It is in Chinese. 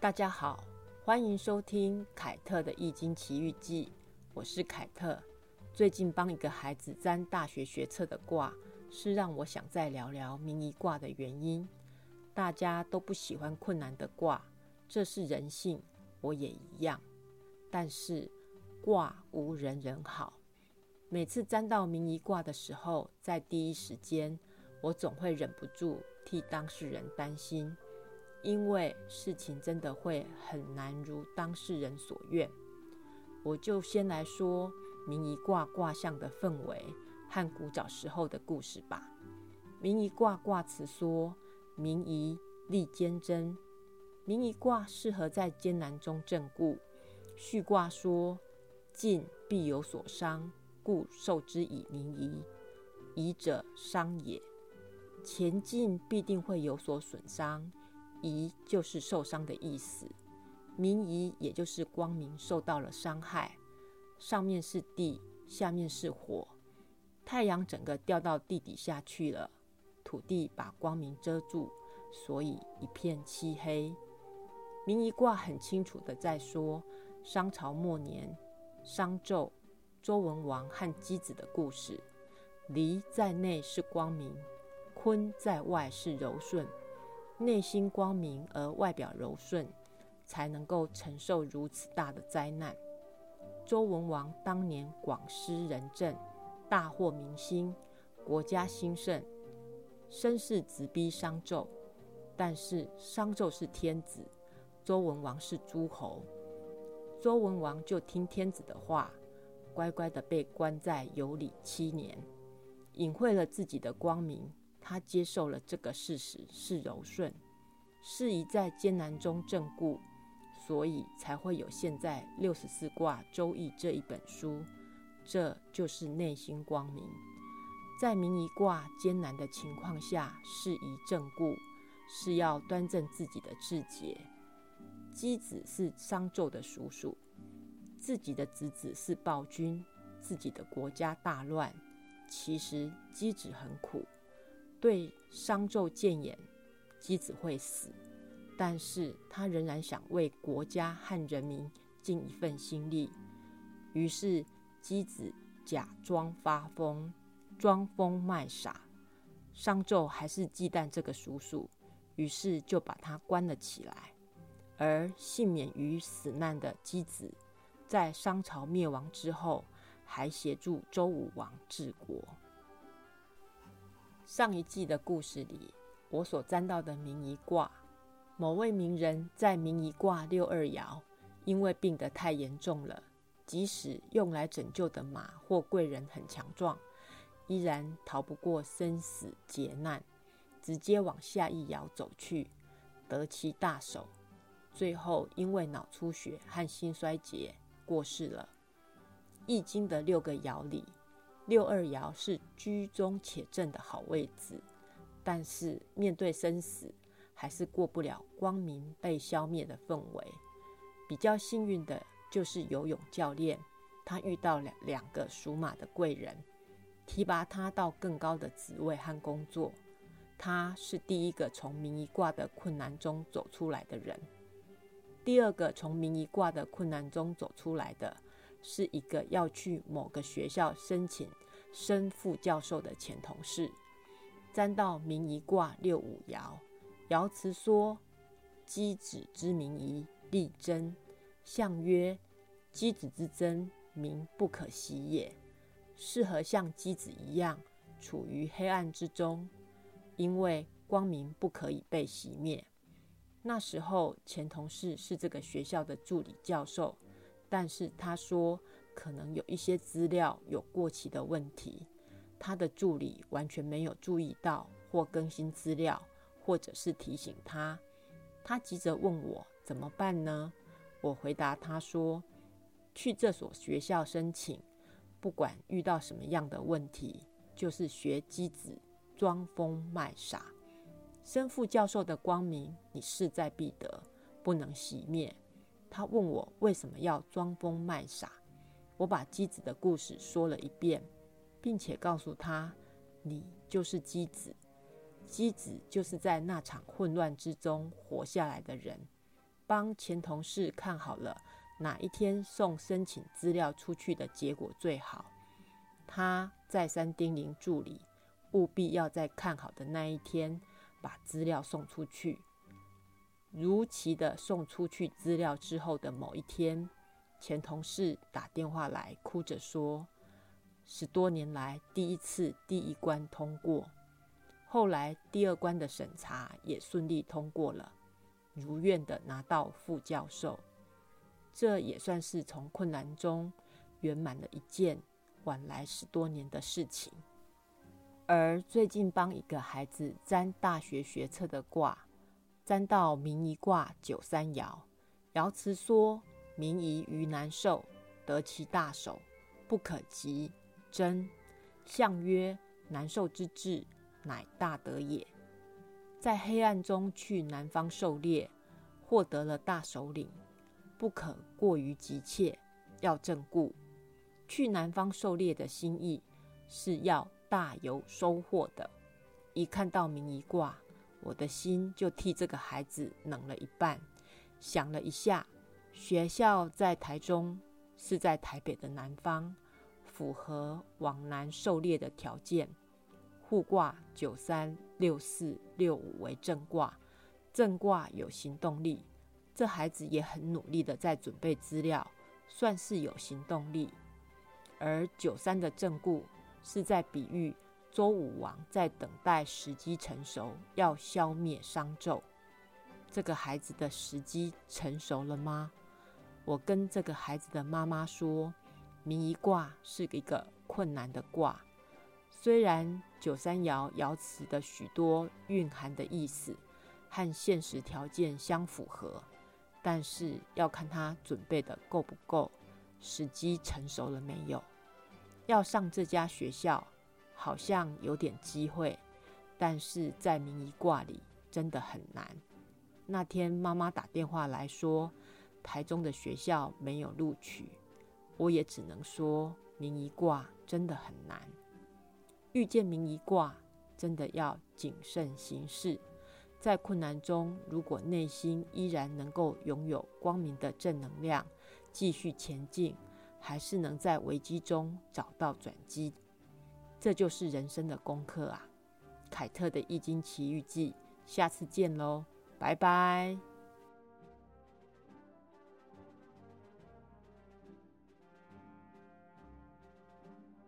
大家好，欢迎收听凯特的《易经奇遇记》，我是凯特。最近帮一个孩子占大学学测的卦，是让我想再聊聊明夷卦的原因。大家都不喜欢困难的卦，这是人性，我也一样。但是卦无人人好。每次占到明夷卦的时候，在第一时间，我总会忍不住替当事人担心。因为事情真的会很难如当事人所愿，我就先来说明夷卦卦象的氛围和古早时候的故事吧。明夷卦卦辞说：“明夷，利坚贞。”明夷卦适合在艰难中正固。续卦说：“进必有所伤，故受之以明夷。夷者，伤也。前进必定会有所损伤。”夷就是受伤的意思，明夷也就是光明受到了伤害。上面是地，下面是火，太阳整个掉到地底下去了，土地把光明遮住，所以一片漆黑。明夷卦很清楚的在说，商朝末年，商纣、周文王和箕子的故事。离在内是光明，坤在外是柔顺。内心光明而外表柔顺，才能够承受如此大的灾难。周文王当年广施仁政，大获民心，国家兴盛，声势直逼商纣。但是商纣是天子，周文王是诸侯，周文王就听天子的话，乖乖的被关在有里七年，隐晦了自己的光明。他接受了这个事实是柔顺，适宜在艰难中正固，所以才会有现在六十四卦《周易》这一本书。这就是内心光明，在明夷卦艰难的情况下适宜正固，是要端正自己的志节。箕子是商纣的叔叔，自己的侄子是暴君，自己的国家大乱。其实箕子很苦。对商纣谏言，箕子会死，但是他仍然想为国家和人民尽一份心力。于是箕子假装发疯，装疯卖傻。商纣还是忌惮这个叔叔，于是就把他关了起来。而幸免于死难的箕子，在商朝灭亡之后，还协助周武王治国。上一季的故事里，我所占到的名一卦，某位名人在名一卦六二爻，因为病得太严重了，即使用来拯救的马或贵人很强壮，依然逃不过生死劫难，直接往下一爻走去，得其大手，最后因为脑出血和心衰竭过世了。易经的六个爻里。六二爻是居中且正的好位置，但是面对生死，还是过不了光明被消灭的氛围。比较幸运的就是游泳教练，他遇到两两个属马的贵人，提拔他到更高的职位和工作。他是第一个从明夷卦的困难中走出来的人。第二个从明夷卦的困难中走出来的。是一个要去某个学校申请升副教授的前同事，占到明夷卦六五爻，爻辞说：“箕子之明夷，利贞。象曰：箕子之贞，民不可息也。适合像箕子一样，处于黑暗之中，因为光明不可以被熄灭。那时候，前同事是这个学校的助理教授。”但是他说，可能有一些资料有过期的问题，他的助理完全没有注意到或更新资料，或者是提醒他。他急着问我怎么办呢？我回答他说，去这所学校申请，不管遇到什么样的问题，就是学机子装疯卖傻。生副教授的光明，你势在必得，不能熄灭。他问我为什么要装疯卖傻，我把机子的故事说了一遍，并且告诉他：“你就是机子，机子就是在那场混乱之中活下来的人。帮前同事看好了哪一天送申请资料出去的结果最好。他再三叮咛助理，务必要在看好的那一天把资料送出去。如期的送出去资料之后的某一天，前同事打电话来，哭着说：“十多年来第一次第一关通过，后来第二关的审查也顺利通过了。”如愿的拿到副教授，这也算是从困难中圆满了一件晚来十多年的事情。而最近帮一个孩子占大学学测的卦，占到明夷卦九三爻，爻辞说：“明夷于难受，得其大手，不可及。”真象曰：“难受之至，乃大德也。”在黑暗中去南方狩猎，获得了大首领，不可过于急切，要正固。去南方狩猎的心意是要大有收获的。一看到明夷卦，我的心就替这个孩子冷了一半。想了一下，学校在台中，是在台北的南方，符合往南狩猎的条件。互卦九三六四六五为正卦，正卦有行动力。这孩子也很努力的在准备资料，算是有行动力。而九三的正故是在比喻周武王在等待时机成熟，要消灭商纣。这个孩子的时机成熟了吗？我跟这个孩子的妈妈说，明夷卦是一个困难的卦。虽然九三爻爻辞的许多蕴含的意思和现实条件相符合，但是要看他准备的够不够，时机成熟了没有。要上这家学校好像有点机会，但是在明夷卦里真的很难。那天妈妈打电话来说，台中的学校没有录取，我也只能说明夷卦真的很难。遇见明夷卦，真的要谨慎行事。在困难中，如果内心依然能够拥有光明的正能量，继续前进，还是能在危机中找到转机。这就是人生的功课啊！凯特的《易经奇遇记》，下次见喽，拜拜。